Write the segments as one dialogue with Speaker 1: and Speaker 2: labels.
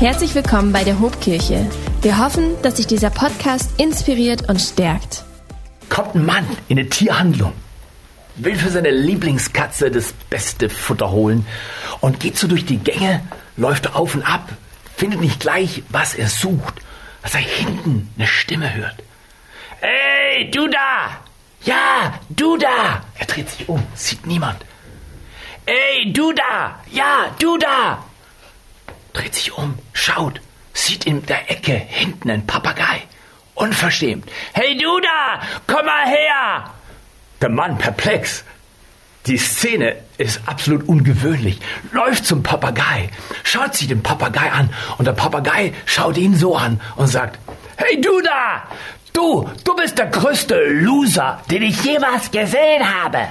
Speaker 1: Herzlich willkommen bei der Hobkirche. Wir hoffen, dass sich dieser Podcast inspiriert und stärkt.
Speaker 2: Kommt ein Mann in eine Tierhandlung, will für seine Lieblingskatze das beste Futter holen und geht so durch die Gänge, läuft auf und ab, findet nicht gleich, was er sucht, als er hinten eine Stimme hört. Hey, du da! Ja, du da! Er dreht sich um, sieht niemand. Ey, du da! Ja, du da! Dreht sich um, schaut, sieht in der Ecke hinten einen Papagei. Unverschämt. Hey, du da! Komm mal her! Der Mann perplex. Die Szene ist absolut ungewöhnlich. Läuft zum Papagei, schaut sich den Papagei an und der Papagei schaut ihn so an und sagt, Hey du da! Du, du bist der größte Loser, den ich jemals gesehen habe.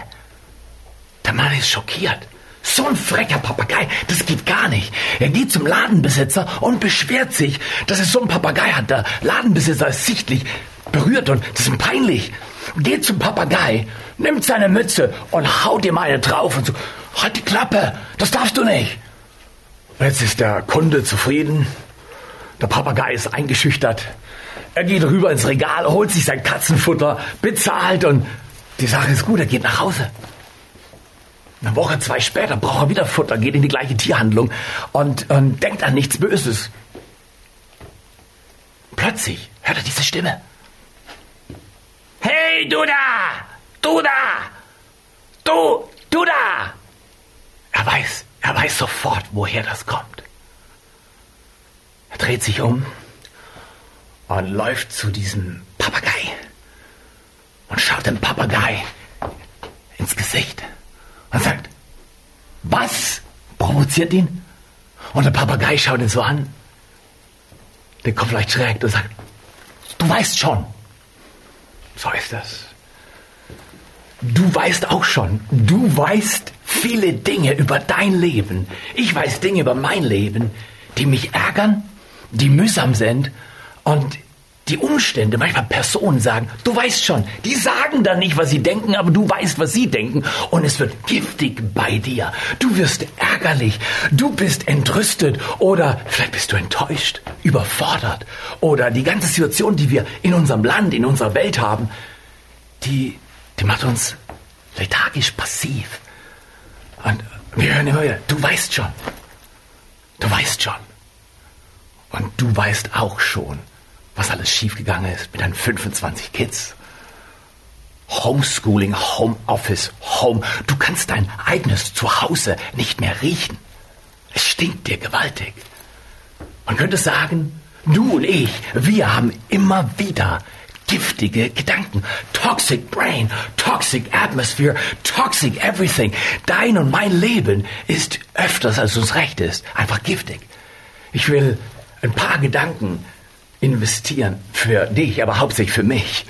Speaker 2: Der Mann ist schockiert. So ein frecher Papagei, das geht gar nicht. Er geht zum Ladenbesitzer und beschwert sich, dass er so einen Papagei hat. Der Ladenbesitzer ist sichtlich berührt und das ist peinlich. Geht zum Papagei, nimmt seine Mütze und haut ihm eine drauf und so, halt die Klappe, das darfst du nicht. Jetzt ist der Kunde zufrieden. Der Papagei ist eingeschüchtert. Er geht rüber ins Regal, holt sich sein Katzenfutter, bezahlt und die Sache ist gut, er geht nach Hause. Eine Woche, zwei später braucht er wieder Futter, geht in die gleiche Tierhandlung und, und denkt an nichts Böses. Plötzlich hört er diese Stimme. Hey, du da! Du da! Du, du da! Er weiß, er weiß sofort, woher das kommt. Er dreht sich um und läuft zu diesem Papagei und schaut dem Papagei ins Gesicht und sagt, was? Provoziert ihn? Und der Papagei schaut ihn so an, den Kopf leicht schräg und sagt, du weißt schon. So ist das. Du weißt auch schon, du weißt viele Dinge über dein Leben. Ich weiß Dinge über mein Leben, die mich ärgern, die mühsam sind und die Umstände, manchmal Personen sagen, du weißt schon, die sagen dann nicht, was sie denken, aber du weißt, was sie denken. Und es wird giftig bei dir. Du wirst ärgerlich, du bist entrüstet oder vielleicht bist du enttäuscht, überfordert. Oder die ganze Situation, die wir in unserem Land, in unserer Welt haben, die, die macht uns lethargisch passiv. Und wir hören immer wieder, du weißt schon, du weißt schon. Und du weißt auch schon, was alles schiefgegangen ist mit deinen 25 Kids. Homeschooling, Homeoffice, Home. Du kannst dein eigenes Zuhause nicht mehr riechen. Es stinkt dir gewaltig. Man könnte sagen, du und ich, wir haben immer wieder giftige Gedanken. Toxic Brain, Toxic Atmosphere, Toxic Everything. Dein und mein Leben ist öfters, als uns recht ist, einfach giftig. Ich will ein paar Gedanken investieren für dich, aber hauptsächlich für mich.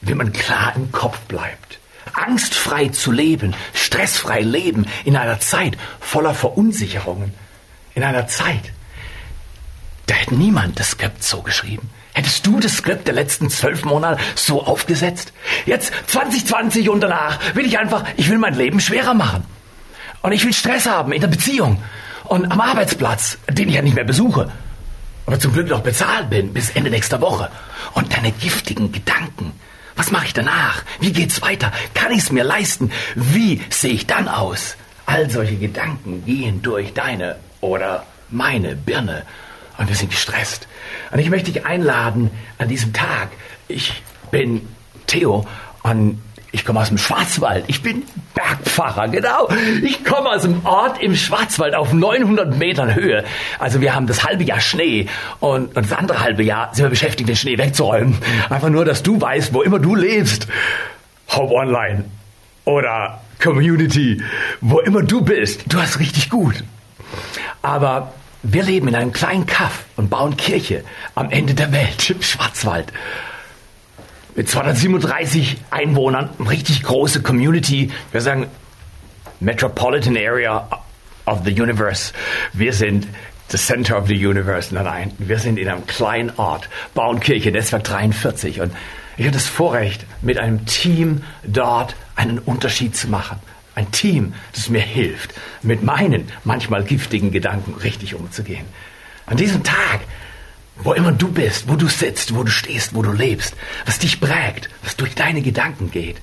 Speaker 2: Wie man klar im Kopf bleibt, angstfrei zu leben, stressfrei leben in einer Zeit voller Verunsicherungen, in einer Zeit, da hätte niemand das Skript so geschrieben. Hättest du das Skript der letzten zwölf Monate so aufgesetzt? Jetzt 2020 und danach will ich einfach, ich will mein Leben schwerer machen. Und ich will Stress haben in der Beziehung und am Arbeitsplatz, den ich ja nicht mehr besuche aber zum Glück noch bezahlt bin bis Ende nächster Woche. Und deine giftigen Gedanken. Was mache ich danach? Wie geht's weiter? Kann ich es mir leisten? Wie sehe ich dann aus? All solche Gedanken gehen durch deine oder meine Birne und wir sind gestresst. Und ich möchte dich einladen an diesem Tag. Ich bin Theo und ich komme aus dem Schwarzwald. Ich bin Bergpfarrer, genau. Ich komme aus dem Ort im Schwarzwald auf 900 Metern Höhe. Also wir haben das halbe Jahr Schnee und, und das andere halbe Jahr sind wir beschäftigt, den Schnee wegzuräumen. Einfach nur, dass du weißt, wo immer du lebst. Hope Online oder Community, wo immer du bist, du hast richtig gut. Aber wir leben in einem kleinen Kaff und bauen Kirche am Ende der Welt im Schwarzwald mit 237 Einwohnern, richtig große Community. Wir sagen Metropolitan Area of the Universe. Wir sind the center of the universe. Nein, nein, wir sind in einem kleinen Ort, Bauernkirche, Netzwerk 43. Und ich habe das Vorrecht, mit einem Team dort einen Unterschied zu machen. Ein Team, das mir hilft, mit meinen manchmal giftigen Gedanken richtig umzugehen. An diesem Tag, wo immer du bist, wo du sitzt, wo du stehst, wo du lebst, was dich prägt, was durch deine Gedanken geht,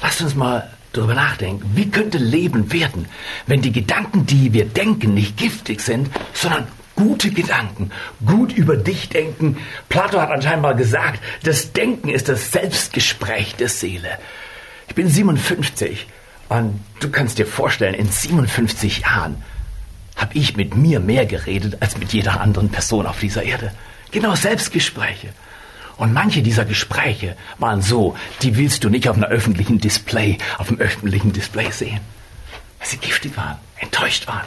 Speaker 2: lass uns mal darüber nachdenken, wie könnte Leben werden, wenn die Gedanken, die wir denken, nicht giftig sind, sondern gute Gedanken, gut über dich denken. Plato hat anscheinend mal gesagt, das Denken ist das Selbstgespräch der Seele. Ich bin 57 und du kannst dir vorstellen, in 57 Jahren habe ich mit mir mehr geredet als mit jeder anderen Person auf dieser Erde. Genau Selbstgespräche. Und manche dieser Gespräche waren so, die willst du nicht auf einer öffentlichen Display, auf einem öffentlichen Display sehen. Weil sie giftig waren, enttäuscht waren.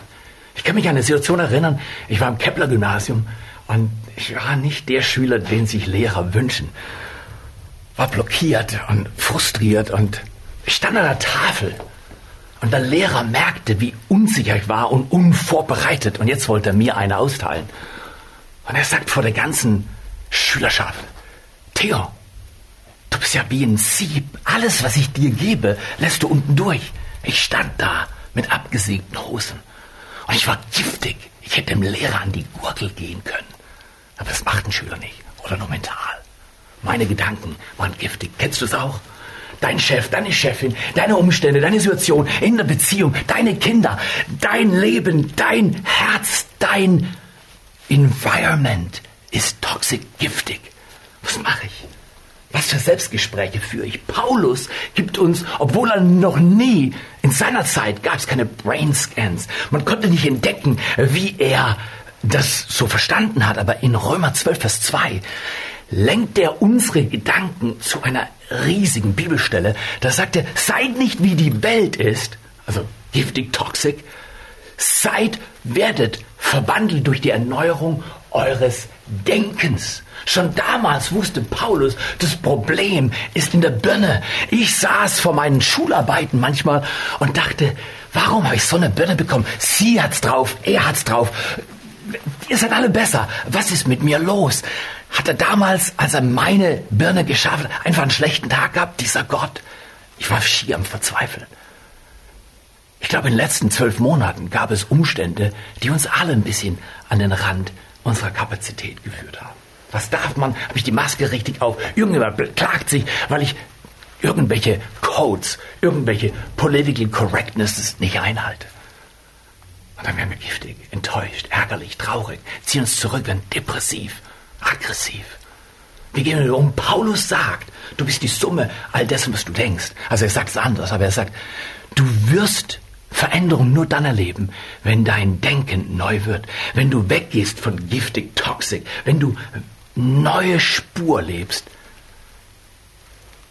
Speaker 2: Ich kann mich an eine Situation erinnern, ich war im Kepler-Gymnasium und ich war nicht der Schüler, den sich Lehrer wünschen. War blockiert und frustriert und ich stand an der Tafel und der Lehrer merkte, wie unsicher ich war und unvorbereitet und jetzt wollte er mir eine austeilen. Und er sagt vor der ganzen Schülerschaft, Theo, du bist ja wie ein Sieb. Alles, was ich dir gebe, lässt du unten durch. Ich stand da mit abgesägten Hosen. Und ich war giftig. Ich hätte dem Lehrer an die Gurgel gehen können. Aber das macht ein Schüler nicht. Oder nur mental. Meine Gedanken waren giftig. Kennst du es auch? Dein Chef, deine Chefin, deine Umstände, deine Situation in der Beziehung, deine Kinder, dein Leben, dein Herz, dein Environment ist toxisch giftig. Was mache ich? Was für Selbstgespräche führe ich? Paulus gibt uns, obwohl er noch nie, in seiner Zeit gab es keine Brain Scans. Man konnte nicht entdecken, wie er das so verstanden hat. Aber in Römer 12, Vers 2 lenkt er unsere Gedanken zu einer riesigen Bibelstelle. Da sagt er, seid nicht wie die Welt ist, also giftig, toxic, seid, werdet verwandelt durch die Erneuerung eures Denkens. Schon damals wusste Paulus, das Problem ist in der Birne. Ich saß vor meinen Schularbeiten manchmal und dachte, warum habe ich so eine Birne bekommen? Sie hat's drauf, er hat's drauf. Ihr seid alle besser. Was ist mit mir los? Hat er damals, als er meine Birne geschafft hat, einfach einen schlechten Tag gehabt? Dieser Gott. Ich war schier am Verzweifeln. Ich glaube, in den letzten zwölf Monaten gab es Umstände, die uns alle ein bisschen an den Rand unserer Kapazität geführt haben. Was darf man? Habe ich die Maske richtig auf? Irgendjemand beklagt sich, weil ich irgendwelche Codes, irgendwelche Political Correctnesses nicht einhalte. Und dann werden wir giftig, enttäuscht, ärgerlich, traurig, ziehen uns zurück, werden depressiv, aggressiv. Wie gehen wir um? Paulus sagt, du bist die Summe all dessen, was du denkst. Also er sagt es anders, aber er sagt, du wirst Veränderung nur dann erleben, wenn dein Denken neu wird, wenn du weggehst von giftig, toxic, wenn du neue Spur lebst.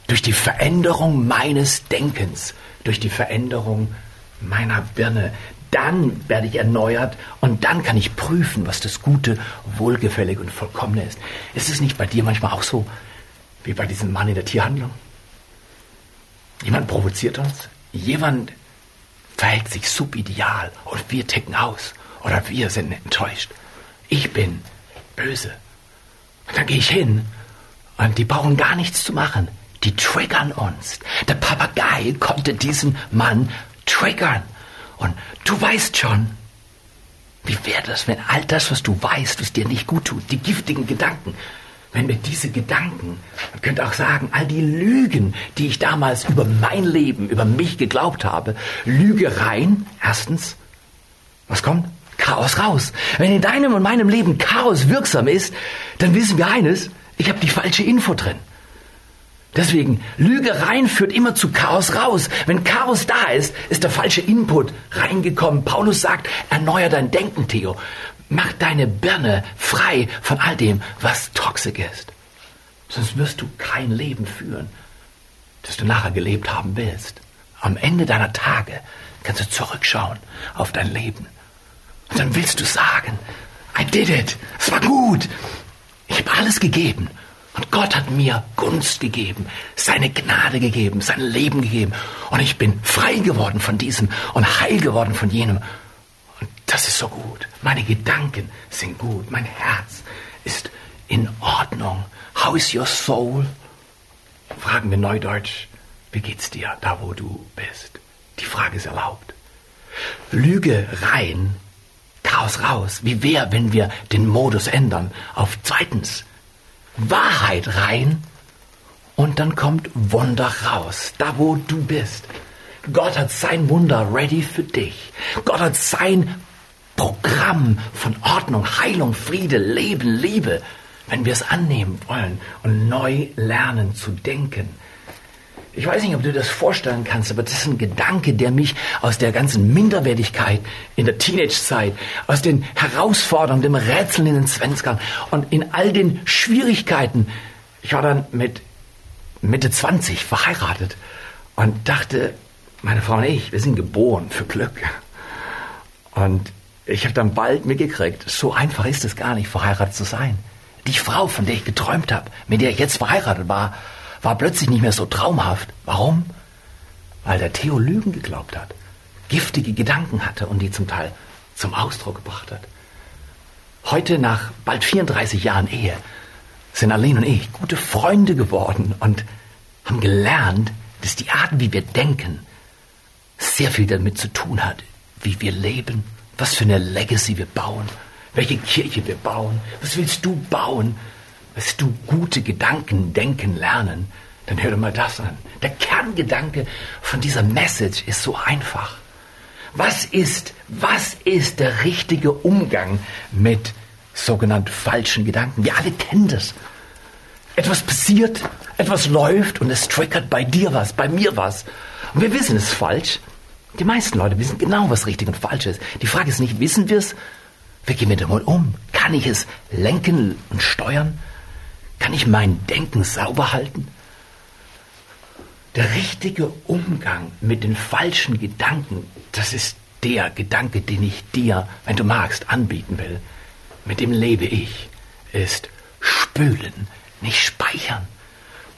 Speaker 2: Durch die Veränderung meines Denkens, durch die Veränderung meiner Birne, dann werde ich erneuert und dann kann ich prüfen, was das Gute, Wohlgefällige und Vollkommene ist. Ist es nicht bei dir manchmal auch so, wie bei diesem Mann in der Tierhandlung? Jemand provoziert uns, jemand verhält sich subideal und wir ticken aus oder wir sind enttäuscht. Ich bin böse. Und dann gehe ich hin und die brauchen gar nichts zu machen. Die triggern uns. Der Papagei konnte diesen Mann triggern. Und du weißt schon, wie wäre das, wenn all das, was du weißt, was dir nicht gut tut, die giftigen Gedanken, wenn wir diese Gedanken, man könnte auch sagen, all die Lügen, die ich damals über mein Leben, über mich geglaubt habe, Lügereien, erstens, was kommt? Chaos raus. Wenn in deinem und meinem Leben Chaos wirksam ist, dann wissen wir eines, ich habe die falsche Info drin. Deswegen, Lügereien führt immer zu Chaos raus. Wenn Chaos da ist, ist der falsche Input reingekommen. Paulus sagt, erneuer dein Denken, Theo. Mach deine Birne frei von all dem, was toxisch ist. Sonst wirst du kein Leben führen, das du nachher gelebt haben willst. Am Ende deiner Tage kannst du zurückschauen auf dein Leben und dann willst du sagen, I did it. Es war gut. Ich habe alles gegeben. Und Gott hat mir Gunst gegeben, seine Gnade gegeben, sein Leben gegeben. Und ich bin frei geworden von diesem und heil geworden von jenem. Und das ist so gut. Meine Gedanken sind gut. Mein Herz ist in Ordnung. How is your soul? Fragen wir Neudeutsch. Wie geht's dir da, wo du bist? Die Frage ist erlaubt. Lüge rein, Chaos raus. Wie wäre, wenn wir den Modus ändern auf zweitens Wahrheit rein und dann kommt Wunder raus, da wo du bist. Gott hat sein Wunder ready für dich. Gott hat sein Programm von Ordnung, Heilung, Friede, Leben, Liebe, wenn wir es annehmen wollen und neu lernen zu denken. Ich weiß nicht, ob du das vorstellen kannst, aber das ist ein Gedanke, der mich aus der ganzen Minderwertigkeit in der Teenagezeit, aus den Herausforderungen, dem Rätseln in den Zwanzigern und in all den Schwierigkeiten, ich war dann mit Mitte 20 verheiratet und dachte, meine Frau und ich, wir sind geboren für Glück. Und ich habe dann bald mitgekriegt, so einfach ist es gar nicht, verheiratet zu sein. Die Frau, von der ich geträumt habe, mit der ich jetzt verheiratet war, war plötzlich nicht mehr so traumhaft. Warum? Weil der Theo Lügen geglaubt hat, giftige Gedanken hatte und die zum Teil zum Ausdruck gebracht hat. Heute, nach bald 34 Jahren Ehe, sind Aline und ich gute Freunde geworden und haben gelernt, dass die Art, wie wir denken, sehr viel damit zu tun hat, wie wir leben, was für eine Legacy wir bauen, welche Kirche wir bauen, was willst du bauen, willst du gute Gedanken denken lernen, dann hör dir mal das an. Der Kerngedanke von dieser Message ist so einfach. Was ist, was ist der richtige Umgang mit sogenannten falschen Gedanken? Wir alle kennen das. Etwas passiert, etwas läuft und es triggert bei dir was, bei mir was. Und wir wissen es falsch. Die meisten Leute wissen genau, was richtig und falsch ist. Die Frage ist nicht, wissen wir es? Wie gehen wir damit um? Kann ich es lenken und steuern? Kann ich mein Denken sauber halten? Der richtige Umgang mit den falschen Gedanken, das ist der Gedanke, den ich dir, wenn du magst, anbieten will. Mit dem lebe ich, ist spülen, nicht speichern.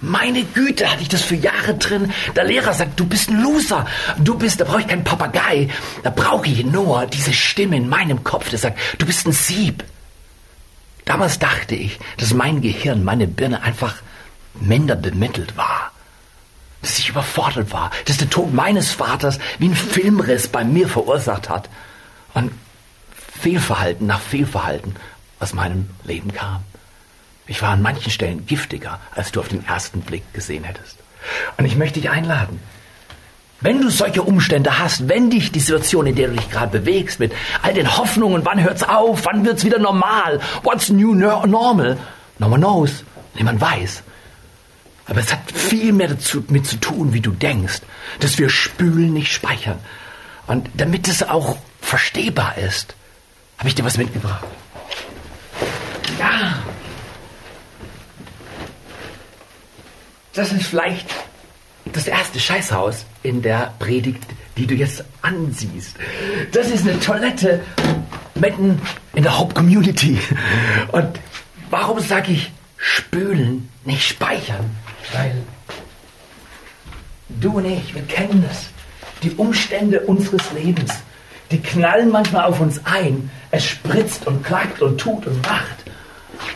Speaker 2: Meine Güte, hatte ich das für Jahre drin. Der Lehrer sagt, du bist ein Loser. Du bist, da brauche ich keinen Papagei. Da brauche ich nur diese Stimme in meinem Kopf, der sagt, du bist ein Sieb. Damals dachte ich, dass mein Gehirn, meine Birne einfach minder bemittelt war. Dass ich überfordert war. Dass der Tod meines Vaters wie ein Filmriss bei mir verursacht hat. Und Fehlverhalten nach Fehlverhalten aus meinem Leben kam. Ich war an manchen Stellen giftiger, als du auf den ersten Blick gesehen hättest. Und ich möchte dich einladen. Wenn du solche Umstände hast, wenn dich die Situation, in der du dich gerade bewegst, mit all den Hoffnungen, wann hört's auf, wann wird's wieder normal, what's new normal, no one knows, niemand weiß. Aber es hat viel mehr dazu, mit zu tun, wie du denkst, dass wir spülen, nicht speichern. Und damit es auch verstehbar ist, habe ich dir was mitgebracht. Ja, das ist vielleicht das erste Scheißhaus in der Predigt, die du jetzt ansiehst. Das ist eine Toilette mitten in der Hauptcommunity. Und warum sage ich spülen, nicht speichern? Weil du und ich, wir kennen das. Die Umstände unseres Lebens, die knallen manchmal auf uns ein. Es spritzt und klackt und tut und macht.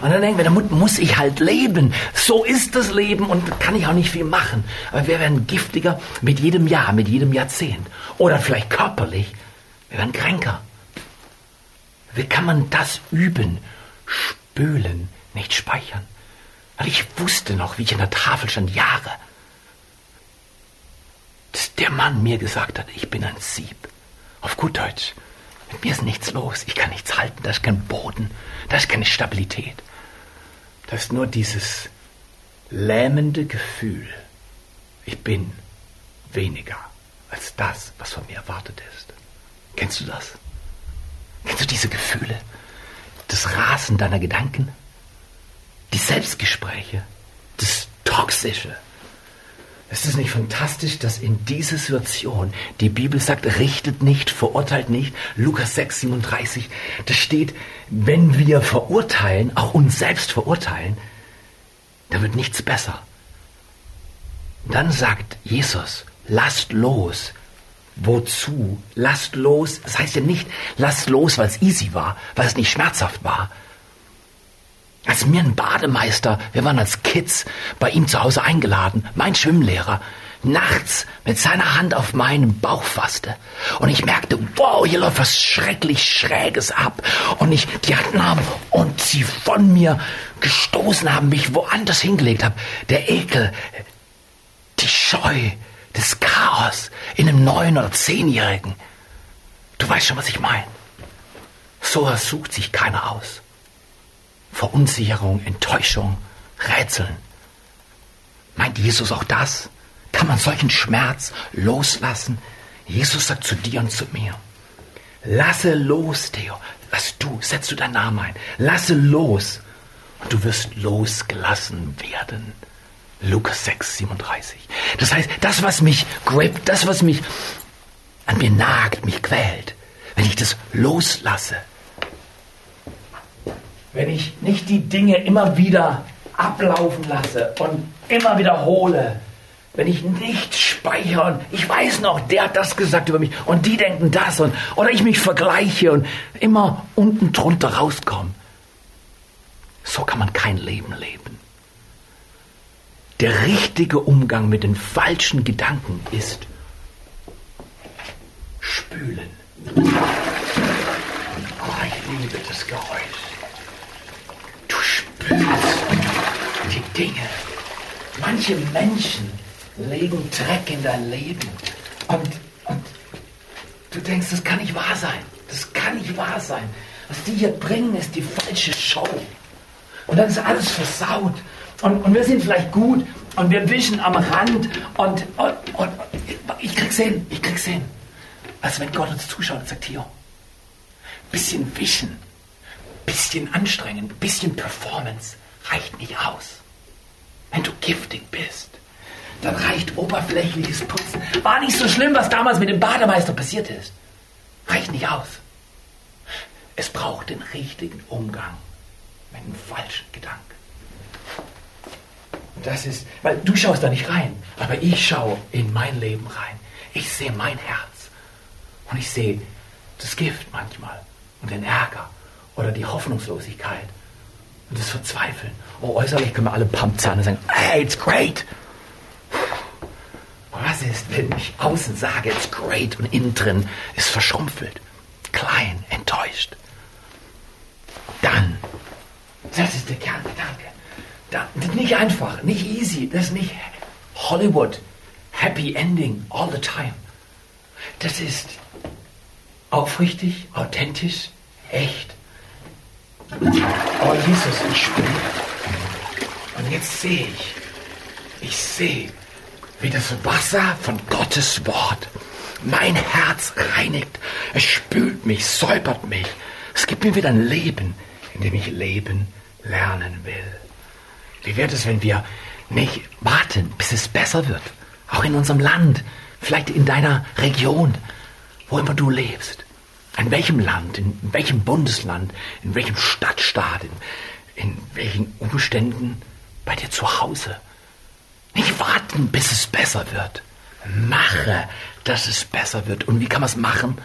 Speaker 2: Und dann denken wir, damit muss ich halt leben. So ist das Leben und kann ich auch nicht viel machen. Aber wir werden giftiger mit jedem Jahr, mit jedem Jahrzehnt. Oder vielleicht körperlich. Wir werden kränker. Wie kann man das üben? Spülen, nicht speichern. Weil ich wusste noch, wie ich an der Tafel stand, Jahre. Dass der Mann mir gesagt hat, ich bin ein Sieb. Auf gut Deutsch. Mit mir ist nichts los. Ich kann nichts halten. Da ist kein Boden. Da ist keine Stabilität. Da ist nur dieses lähmende Gefühl. Ich bin weniger als das, was von mir erwartet ist. Kennst du das? Kennst du diese Gefühle? Das Rasen deiner Gedanken? Die Selbstgespräche? Das Toxische? Ist es nicht fantastisch, dass in dieser Situation die Bibel sagt, richtet nicht, verurteilt nicht. Lukas 6, 37, da steht, wenn wir verurteilen, auch uns selbst verurteilen, dann wird nichts besser. Dann sagt Jesus, lasst los. Wozu? Lasst los. Das heißt ja nicht, lasst los, weil es easy war, weil es nicht schmerzhaft war, als mir ein Bademeister, wir waren als Kids bei ihm zu Hause eingeladen, mein Schwimmlehrer, nachts mit seiner Hand auf meinen Bauch fasste. Und ich merkte, wow, hier läuft was schrecklich Schräges ab. Und ich die Hand nahm und sie von mir gestoßen haben, mich woanders hingelegt habe. Der Ekel, die Scheu, das Chaos in einem neun- oder zehnjährigen. Du weißt schon, was ich meine. So sucht sich keiner aus. Verunsicherung, Enttäuschung, Rätseln. Meint Jesus auch das? Kann man solchen Schmerz loslassen? Jesus sagt zu dir und zu mir, lasse los, Theo. Lass du, setz du deinen Namen ein. Lasse los. Und du wirst losgelassen werden. Lukas 6, 37. Das heißt, das, was mich grippt, das, was mich an mir nagt, mich quält, wenn ich das loslasse, wenn ich nicht die Dinge immer wieder ablaufen lasse und immer wiederhole, wenn ich nicht speichere und ich weiß noch, der hat das gesagt über mich und die denken das und oder ich mich vergleiche und immer unten drunter rauskomme. So kann man kein Leben leben. Der richtige Umgang mit den falschen Gedanken ist spülen. Oh, ich liebe das Geräusch. Du spürst die Dinge. Manche Menschen legen Dreck in dein Leben. Und, und du denkst, das kann nicht wahr sein. Das kann nicht wahr sein. Was die hier bringen, ist die falsche Show. Und dann ist alles versaut. Und, und wir sind vielleicht gut und wir wischen am Rand und, und, und ich krieg's hin, ich krieg's hin. Also wenn Gott uns zuschaut und sagt, hier, bisschen wischen, bisschen anstrengen, bisschen Performance reicht nicht aus. Wenn du giftig bist, dann reicht oberflächliches Putzen. War nicht so schlimm, was damals mit dem Bademeister passiert ist. Reicht nicht aus. Es braucht den richtigen Umgang mit dem falschen Gedanken. Und das ist, weil du schaust da nicht rein, aber ich schaue in mein Leben rein. Ich sehe mein Herz. Und ich sehe das Gift manchmal und den Ärger oder die Hoffnungslosigkeit und das Verzweifeln. Oh, äußerlich können wir alle und sagen, hey, it's great. Was ist, wenn ich außen sage, it's great und innen drin ist verschrumpfelt, klein, enttäuscht? Dann, das ist der Kerngedanke. Das ist nicht einfach, nicht easy, das ist nicht Hollywood, happy ending all the time. Das ist aufrichtig, authentisch, echt. Oh Jesus, ich spüre. Und jetzt sehe ich, ich sehe, wie das Wasser von Gottes Wort mein Herz reinigt. Es spült mich, säubert mich. Es gibt mir wieder ein Leben, in dem ich leben lernen will. Wie wird es, wenn wir nicht warten, bis es besser wird? Auch in unserem Land, vielleicht in deiner Region, wo immer du lebst. In welchem Land, in welchem Bundesland, in welchem Stadtstaat, in, in welchen Umständen bei dir zu Hause. Nicht warten, bis es besser wird. Mache, dass es besser wird. Und wie kann man es machen?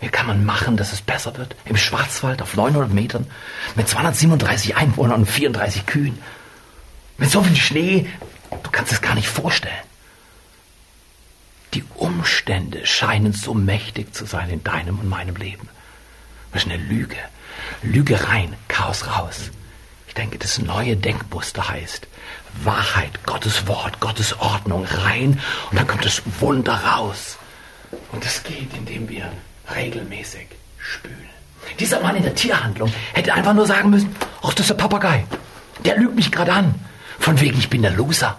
Speaker 2: Wie kann man machen, dass es besser wird? Im Schwarzwald auf 900 Metern mit 237 Einwohnern und 34 Kühen. Mit so viel Schnee, du kannst es gar nicht vorstellen. Die Umstände scheinen so mächtig zu sein in deinem und meinem Leben. Das ist eine Lüge. Lüge rein, Chaos raus. Ich denke, das neue Denkmuster heißt Wahrheit, Gottes Wort, Gottes Ordnung rein und dann kommt das Wunder raus. Und das geht, indem wir regelmäßig spülen. Dieser Mann in der Tierhandlung hätte einfach nur sagen müssen, ach, das ist der Papagei. Der lügt mich gerade an. Von wegen, ich bin der Loser.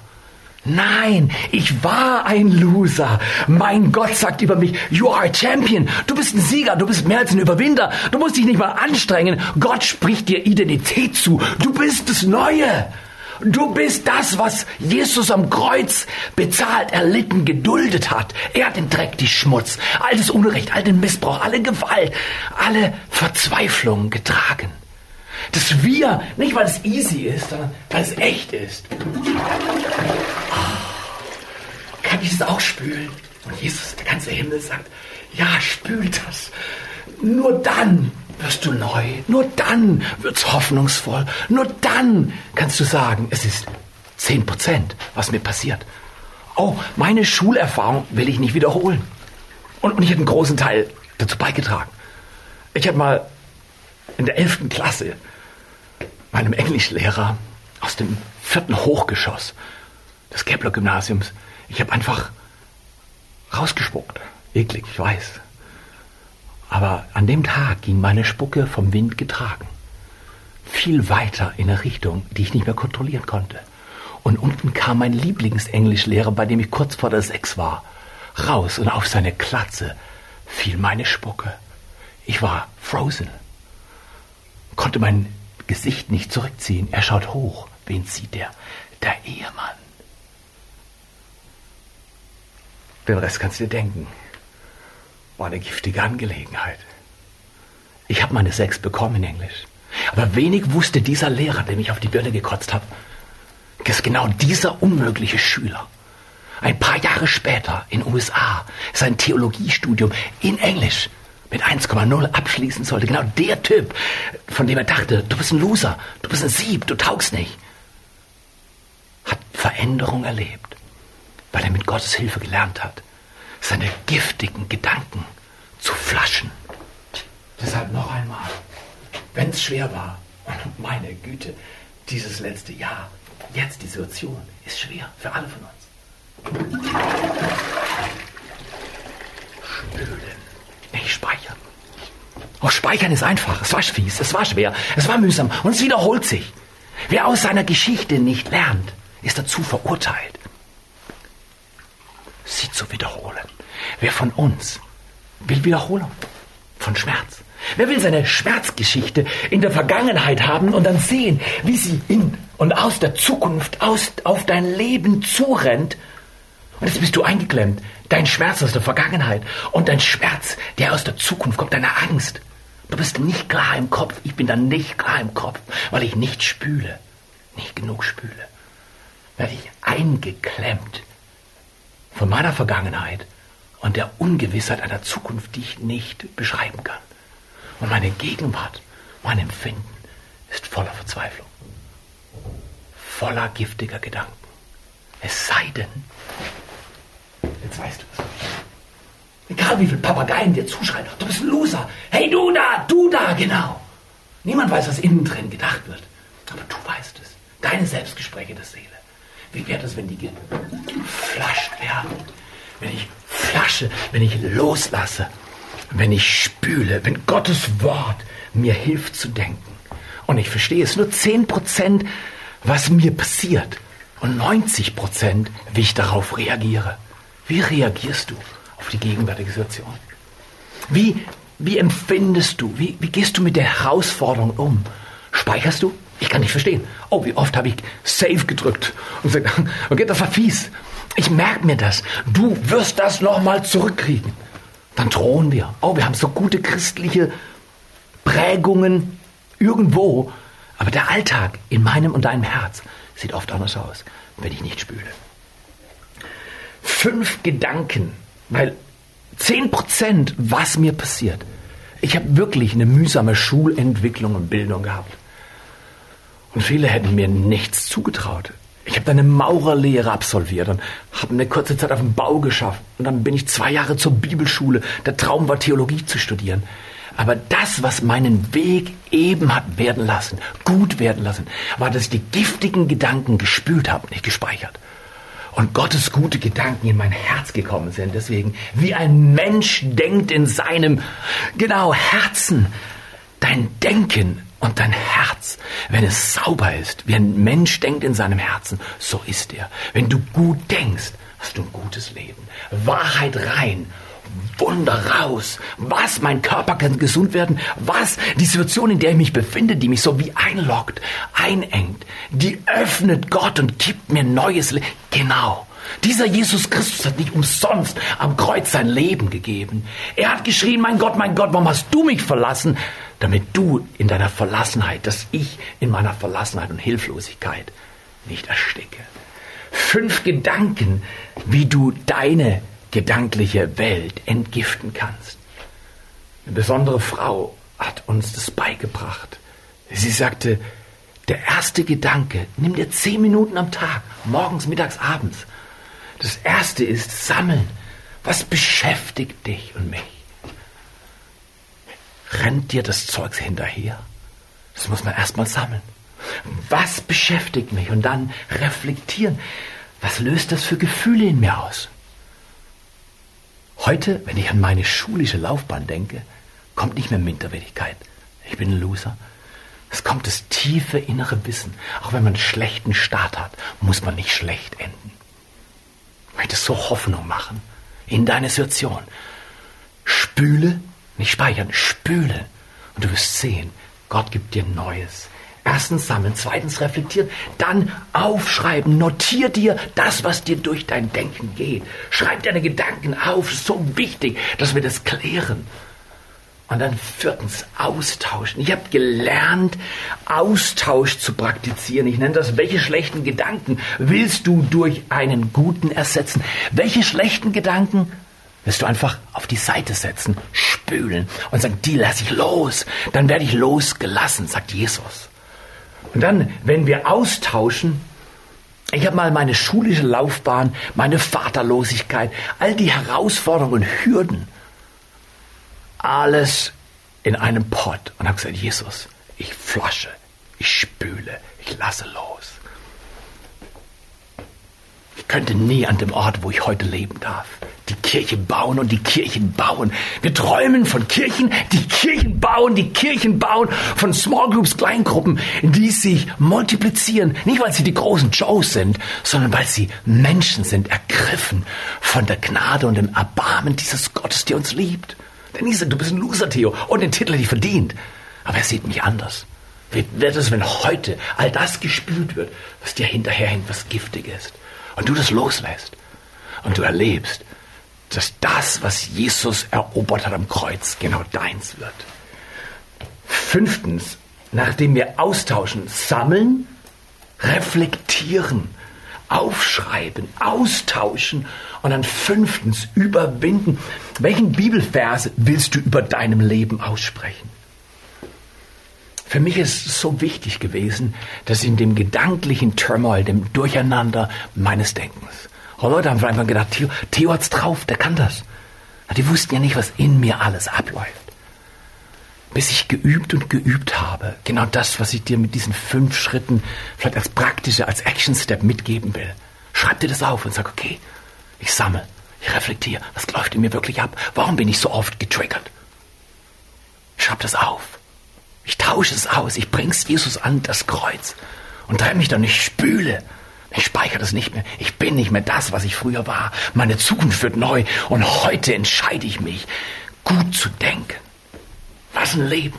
Speaker 2: Nein, ich war ein Loser. Mein Gott sagt über mich, you are a champion. Du bist ein Sieger, du bist mehr als ein Überwinder. Du musst dich nicht mal anstrengen. Gott spricht dir Identität zu. Du bist das Neue. Du bist das, was Jesus am Kreuz bezahlt, erlitten, geduldet hat. Er hat den Dreck, die Schmutz, all das Unrecht, all den Missbrauch, alle Gewalt, alle Verzweiflung getragen. Dass wir, nicht weil es easy ist, sondern weil es echt ist. Oh, kann ich es auch spülen? Und Jesus, der ganze Himmel sagt, ja, spül das. Nur dann wirst du neu. Nur dann wird's hoffnungsvoll. Nur dann kannst du sagen, es ist 10 Prozent, was mir passiert. Oh, meine Schulerfahrung will ich nicht wiederholen. Und, und ich habe einen großen Teil dazu beigetragen. Ich habe mal in der 11. Klasse meinem Englischlehrer aus dem vierten Hochgeschoss des Kepler Gymnasiums, ich habe einfach rausgespuckt. Eklig, ich weiß. Aber an dem Tag ging meine Spucke vom Wind getragen. Viel weiter in eine Richtung, die ich nicht mehr kontrollieren konnte. Und unten kam mein Lieblingsenglischlehrer, bei dem ich kurz vor der Sechs war, raus und auf seine Klatze fiel meine Spucke. Ich war frozen, konnte mein Gesicht nicht zurückziehen. Er schaut hoch. Wen sieht er? Der Ehemann. Den Rest kannst du dir denken. War eine giftige Angelegenheit. Ich habe meine Sechs bekommen in Englisch. Aber wenig wusste dieser Lehrer, der mich auf die Birne gekotzt hat, dass genau dieser unmögliche Schüler ein paar Jahre später in USA sein Theologiestudium in Englisch mit 1,0 abschließen sollte. Genau der Typ, von dem er dachte, du bist ein Loser, du bist ein Sieb, du taugst nicht, hat Veränderung erlebt, weil er mit Gottes Hilfe gelernt hat, seine giftigen Gedanken zu flaschen. Deshalb noch einmal, wenn es schwer war, meine Güte, dieses letzte Jahr, jetzt die Situation ist schwer für alle von uns. Spülen. Nicht speichern. Auch speichern ist einfach. Es war fies, es war schwer, es war mühsam und es wiederholt sich. Wer aus seiner Geschichte nicht lernt, ist dazu verurteilt, sie zu wiederholen. Wer von uns will Wiederholung von Schmerz? Wer will seine Schmerzgeschichte in der Vergangenheit haben und dann sehen, wie sie in und aus der Zukunft aus, auf dein Leben zurennt und jetzt bist du eingeklemmt. Dein Schmerz aus der Vergangenheit und dein Schmerz, der aus der Zukunft kommt, deine Angst. Du bist nicht klar im Kopf. Ich bin dann nicht klar im Kopf, weil ich nicht spüle. Nicht genug spüle. Werde ich eingeklemmt von meiner Vergangenheit und der Ungewissheit einer Zukunft, die ich nicht beschreiben kann. Und meine Gegenwart, mein Empfinden ist voller Verzweiflung, voller giftiger Gedanken. Es sei denn, Jetzt weißt du es. Egal wie viele Papageien dir zuschreien, du bist ein Loser. Hey, du da, du da, genau. Niemand weiß, was innen drin gedacht wird. Aber du weißt es. Deine Selbstgespräche der Seele. Wie wäre das, wenn die geflasht werden? Wenn ich flasche, wenn ich loslasse, wenn ich spüle, wenn Gottes Wort mir hilft zu denken. Und ich verstehe es nur 10%, was mir passiert. Und 90%, wie ich darauf reagiere. Wie reagierst du auf die gegenwärtige Situation? Wie, wie empfindest du? Wie, wie gehst du mit der Herausforderung um? Speicherst du? Ich kann nicht verstehen. Oh, wie oft habe ich Save gedrückt und gesagt, okay, das war fies. Ich merke mir das. Du wirst das nochmal zurückkriegen. Dann drohen wir. Oh, wir haben so gute christliche Prägungen irgendwo. Aber der Alltag in meinem und deinem Herz sieht oft anders aus, wenn ich nicht spüle fünf Gedanken, weil zehn Prozent, was mir passiert. Ich habe wirklich eine mühsame Schulentwicklung und Bildung gehabt. Und viele hätten mir nichts zugetraut. Ich habe eine Maurerlehre absolviert und habe eine kurze Zeit auf dem Bau geschafft. Und dann bin ich zwei Jahre zur Bibelschule. Der Traum war, Theologie zu studieren. Aber das, was meinen Weg eben hat werden lassen, gut werden lassen, war, dass ich die giftigen Gedanken gespült habe, nicht gespeichert und Gottes gute Gedanken in mein Herz gekommen sind. Deswegen, wie ein Mensch denkt in seinem, genau, Herzen, dein Denken und dein Herz, wenn es sauber ist, wie ein Mensch denkt in seinem Herzen, so ist er. Wenn du gut denkst, hast du ein gutes Leben. Wahrheit rein Wunder raus. Was, mein Körper kann gesund werden? Was, die Situation, in der ich mich befinde, die mich so wie einloggt, einengt, die öffnet Gott und gibt mir neues Leben. Genau. Dieser Jesus Christus hat nicht umsonst am Kreuz sein Leben gegeben. Er hat geschrien, mein Gott, mein Gott, warum hast du mich verlassen? Damit du in deiner Verlassenheit, dass ich in meiner Verlassenheit und Hilflosigkeit nicht ersticke. Fünf Gedanken, wie du deine gedankliche Welt entgiften kannst. Eine besondere Frau hat uns das beigebracht. Sie sagte, der erste Gedanke, nimm dir zehn Minuten am Tag, morgens, mittags, abends. Das erste ist sammeln. Was beschäftigt dich und mich? Rennt dir das Zeugs hinterher? Das muss man erstmal sammeln. Was beschäftigt mich? Und dann reflektieren. Was löst das für Gefühle in mir aus? Heute, wenn ich an meine schulische Laufbahn denke, kommt nicht mehr Minderwertigkeit. Ich bin ein Loser. Es kommt das tiefe innere Wissen. Auch wenn man einen schlechten Start hat, muss man nicht schlecht enden. Ich möchte so Hoffnung machen in deine Situation. Spüle, nicht speichern, spüle. Und du wirst sehen, Gott gibt dir Neues. Erstens sammeln, zweitens reflektieren, dann aufschreiben, notier dir das, was dir durch dein Denken geht. Schreib deine Gedanken auf, so wichtig, dass wir das klären. Und dann viertens, austauschen. Ich habe gelernt, Austausch zu praktizieren. Ich nenne das, welche schlechten Gedanken willst du durch einen guten ersetzen? Welche schlechten Gedanken willst du einfach auf die Seite setzen, spülen und sagen, die lasse ich los. Dann werde ich losgelassen, sagt Jesus. Und dann, wenn wir austauschen, ich habe mal meine schulische Laufbahn, meine Vaterlosigkeit, all die Herausforderungen Hürden alles in einem Pott und habe gesagt, Jesus, ich flasche, ich spüle, ich lasse los. Könnte nie an dem Ort, wo ich heute leben darf, die Kirche bauen und die Kirchen bauen. Wir träumen von Kirchen, die Kirchen bauen, die Kirchen bauen, von Small Groups, Kleingruppen, die sich multiplizieren. Nicht, weil sie die großen Joes sind, sondern weil sie Menschen sind, ergriffen von der Gnade und dem Erbarmen dieses Gottes, der uns liebt. Denn sage, du bist ein Loser, Theo, und den Titel hätte ich verdient. Aber er sieht mich anders. Wie wird es, wenn heute all das gespült wird, was dir hinterherhängt, was giftig ist, und du das loslässt und du erlebst, dass das, was Jesus erobert hat am Kreuz, genau deins wird. Fünftens, nachdem wir austauschen, sammeln, reflektieren, aufschreiben, austauschen und dann fünftens überwinden. Welchen Bibelvers willst du über deinem Leben aussprechen? Für mich ist es so wichtig gewesen, dass in dem gedanklichen Turmoil, dem Durcheinander meines Denkens, oh Leute haben einfach gedacht, Theo, Theo hat's drauf, der kann das. Die wussten ja nicht, was in mir alles abläuft. Bis ich geübt und geübt habe, genau das, was ich dir mit diesen fünf Schritten vielleicht als praktische, als Action Step mitgeben will. Schreib dir das auf und sag, okay, ich sammle, ich reflektiere, was läuft in mir wirklich ab? Warum bin ich so oft getriggert? Schreib das auf. Ich tausche es aus. Ich bring's Jesus an, das Kreuz. Und trenne mich dann. Ich spüle. Ich speichere das nicht mehr. Ich bin nicht mehr das, was ich früher war. Meine Zukunft wird neu. Und heute entscheide ich mich, gut zu denken. Was ein Leben.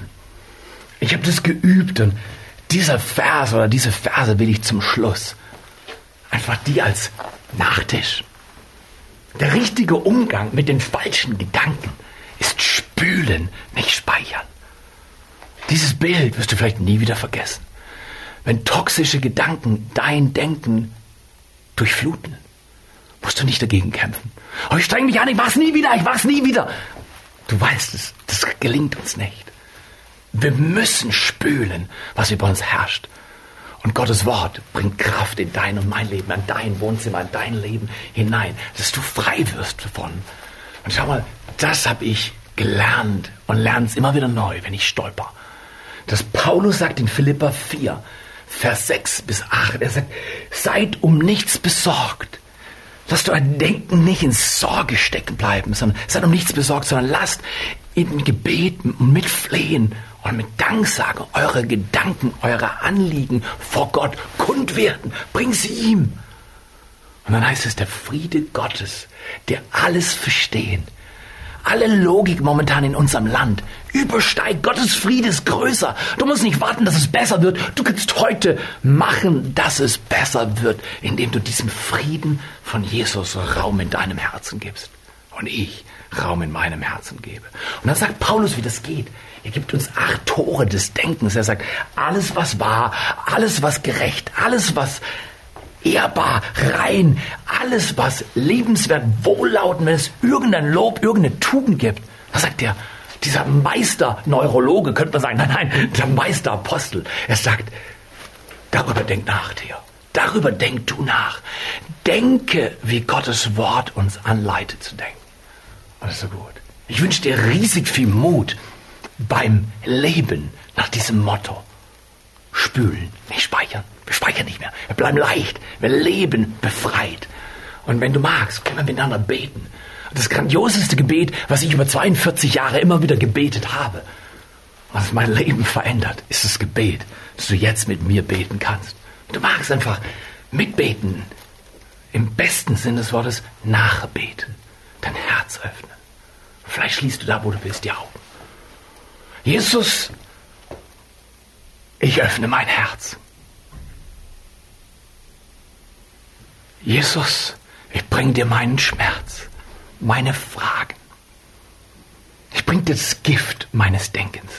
Speaker 2: Ich habe das geübt und dieser Vers oder diese Verse will ich zum Schluss. Einfach die als Nachtisch. Der richtige Umgang mit den falschen Gedanken ist spülen, nicht speichern. Dieses Bild wirst du vielleicht nie wieder vergessen. Wenn toxische Gedanken dein Denken durchfluten, musst du nicht dagegen kämpfen. Oh, ich streng mich an, ich mach's nie wieder, ich mach's nie wieder. Du weißt es, das gelingt uns nicht. Wir müssen spülen, was über uns herrscht. Und Gottes Wort bringt Kraft in dein und mein Leben, an dein Wohnzimmer, in dein Leben hinein, dass du frei wirst davon. Und schau mal, das habe ich gelernt und lerne es immer wieder neu, wenn ich stolper. Das Paulus sagt in Philippa 4, Vers 6 bis 8, er sagt, seid um nichts besorgt. Lasst euer Denken nicht in Sorge stecken bleiben, sondern seid um nichts besorgt, sondern lasst in Gebeten und mit Flehen und mit Danksagen eure Gedanken, eure Anliegen vor Gott kund werden. Bring sie ihm. Und dann heißt es, der Friede Gottes, der alles verstehen, alle Logik momentan in unserem Land übersteigt. Gottes Friede ist größer. Du musst nicht warten, dass es besser wird. Du kannst heute machen, dass es besser wird, indem du diesem Frieden von Jesus Raum in deinem Herzen gibst. Und ich Raum in meinem Herzen gebe. Und dann sagt Paulus, wie das geht. Er gibt uns acht Tore des Denkens. Er sagt, alles was wahr, alles was gerecht, alles was ehrbar, rein, alles was lebenswert, wohllautend, wenn es irgendein Lob, irgendeine Tugend gibt. Da sagt er, dieser Meister-Neurologe, könnte man sagen, nein, nein, der Meisterapostel. Er sagt, darüber denkt nach, Theo. Darüber denk du nach. Denke, wie Gottes Wort uns anleitet zu denken. Ist so gut. Ich wünsche dir riesig viel Mut beim Leben nach diesem Motto. Spülen, nicht speichern. Wir speichern nicht mehr. Wir bleiben leicht. Wir leben befreit. Und wenn du magst, können wir miteinander beten. Das grandioseste Gebet, was ich über 42 Jahre immer wieder gebetet habe, was mein Leben verändert, ist das Gebet, dass du jetzt mit mir beten kannst. Du magst einfach mitbeten, im besten Sinne des Wortes nachbeten, dein Herz öffnen. Vielleicht schließt du da, wo du bist, die Augen. Jesus, ich öffne mein Herz. Jesus, ich bring dir meinen Schmerz, meine Fragen. Ich bring dir das Gift meines Denkens.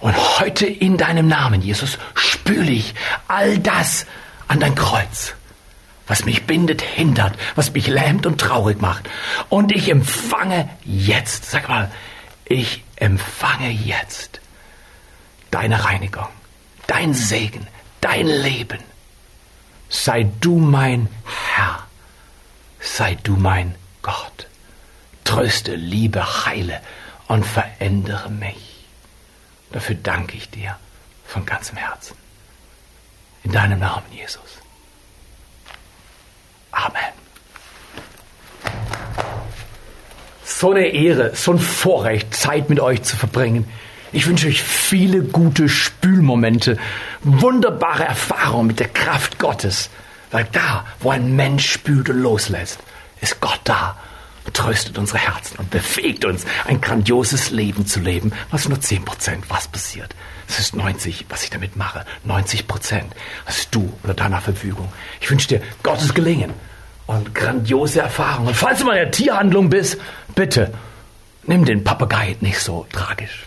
Speaker 2: Und heute in deinem Namen, Jesus, spüle ich all das an dein Kreuz, was mich bindet, hindert, was mich lähmt und traurig macht. Und ich empfange jetzt, sag mal, ich empfange jetzt deine Reinigung, dein Segen, dein Leben. Sei du mein Herr, sei du mein Gott. Tröste, liebe, heile und verändere mich. Dafür danke ich dir von ganzem Herzen. In deinem Namen, Jesus. Amen. So eine Ehre, so ein Vorrecht, Zeit mit euch zu verbringen. Ich wünsche euch viele gute Spülmomente, wunderbare Erfahrungen mit der Kraft Gottes. Weil da, wo ein Mensch spült und loslässt, ist Gott da und tröstet unsere Herzen und befähigt uns, ein grandioses Leben zu leben. Was nur 10 Prozent, was passiert? Es ist 90, was ich damit mache. 90 Prozent hast du unter deiner Verfügung. Ich wünsche dir Gottes Gelingen und grandiose Erfahrungen. Falls du mal in der Tierhandlung bist, bitte nimm den Papagei nicht so tragisch.